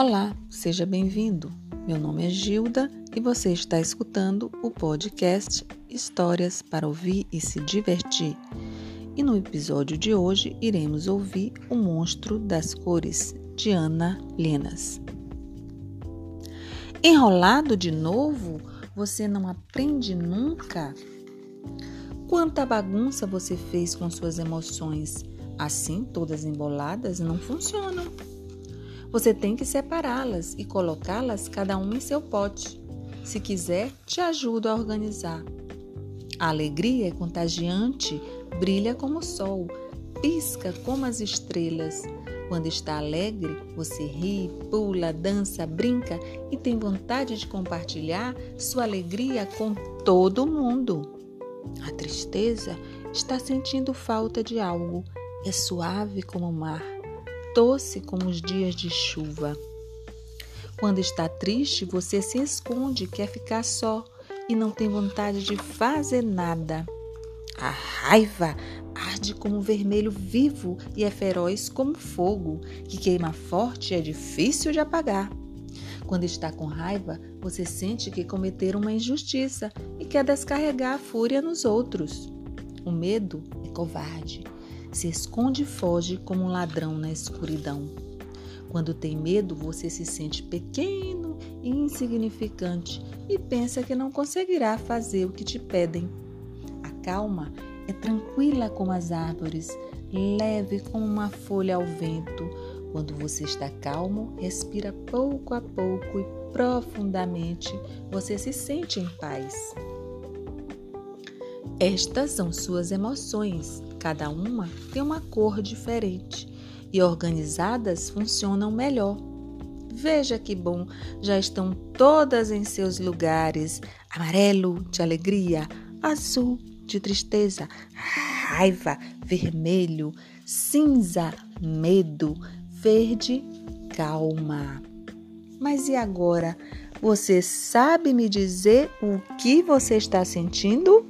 Olá, seja bem-vindo. Meu nome é Gilda e você está escutando o podcast Histórias para ouvir e se divertir. E no episódio de hoje iremos ouvir O Monstro das Cores, de Ana Lenas. Enrolado de novo? Você não aprende nunca? Quanta bagunça você fez com suas emoções? Assim, todas emboladas não funcionam. Você tem que separá-las e colocá-las cada uma em seu pote. Se quiser, te ajudo a organizar. A alegria é contagiante, brilha como o sol, pisca como as estrelas. Quando está alegre, você ri, pula, dança, brinca e tem vontade de compartilhar sua alegria com todo mundo. A tristeza está sentindo falta de algo, é suave como o mar doce como os dias de chuva. Quando está triste, você se esconde, quer ficar só e não tem vontade de fazer nada. A raiva arde como vermelho vivo e é feroz como fogo, que queima forte e é difícil de apagar. Quando está com raiva, você sente que cometeram uma injustiça e quer descarregar a fúria nos outros. O medo é covarde se esconde e foge como um ladrão na escuridão. Quando tem medo, você se sente pequeno e insignificante e pensa que não conseguirá fazer o que te pedem. A calma é tranquila como as árvores, leve como uma folha ao vento. Quando você está calmo, respira pouco a pouco e profundamente, você se sente em paz. Estas são suas emoções, cada uma tem uma cor diferente e organizadas funcionam melhor. Veja que bom, já estão todas em seus lugares: amarelo de alegria, azul de tristeza, raiva, vermelho, cinza, medo, verde, calma. Mas e agora? Você sabe me dizer o que você está sentindo?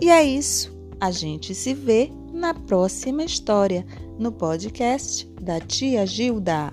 E é isso. A gente se vê na próxima história, no podcast da Tia Gilda.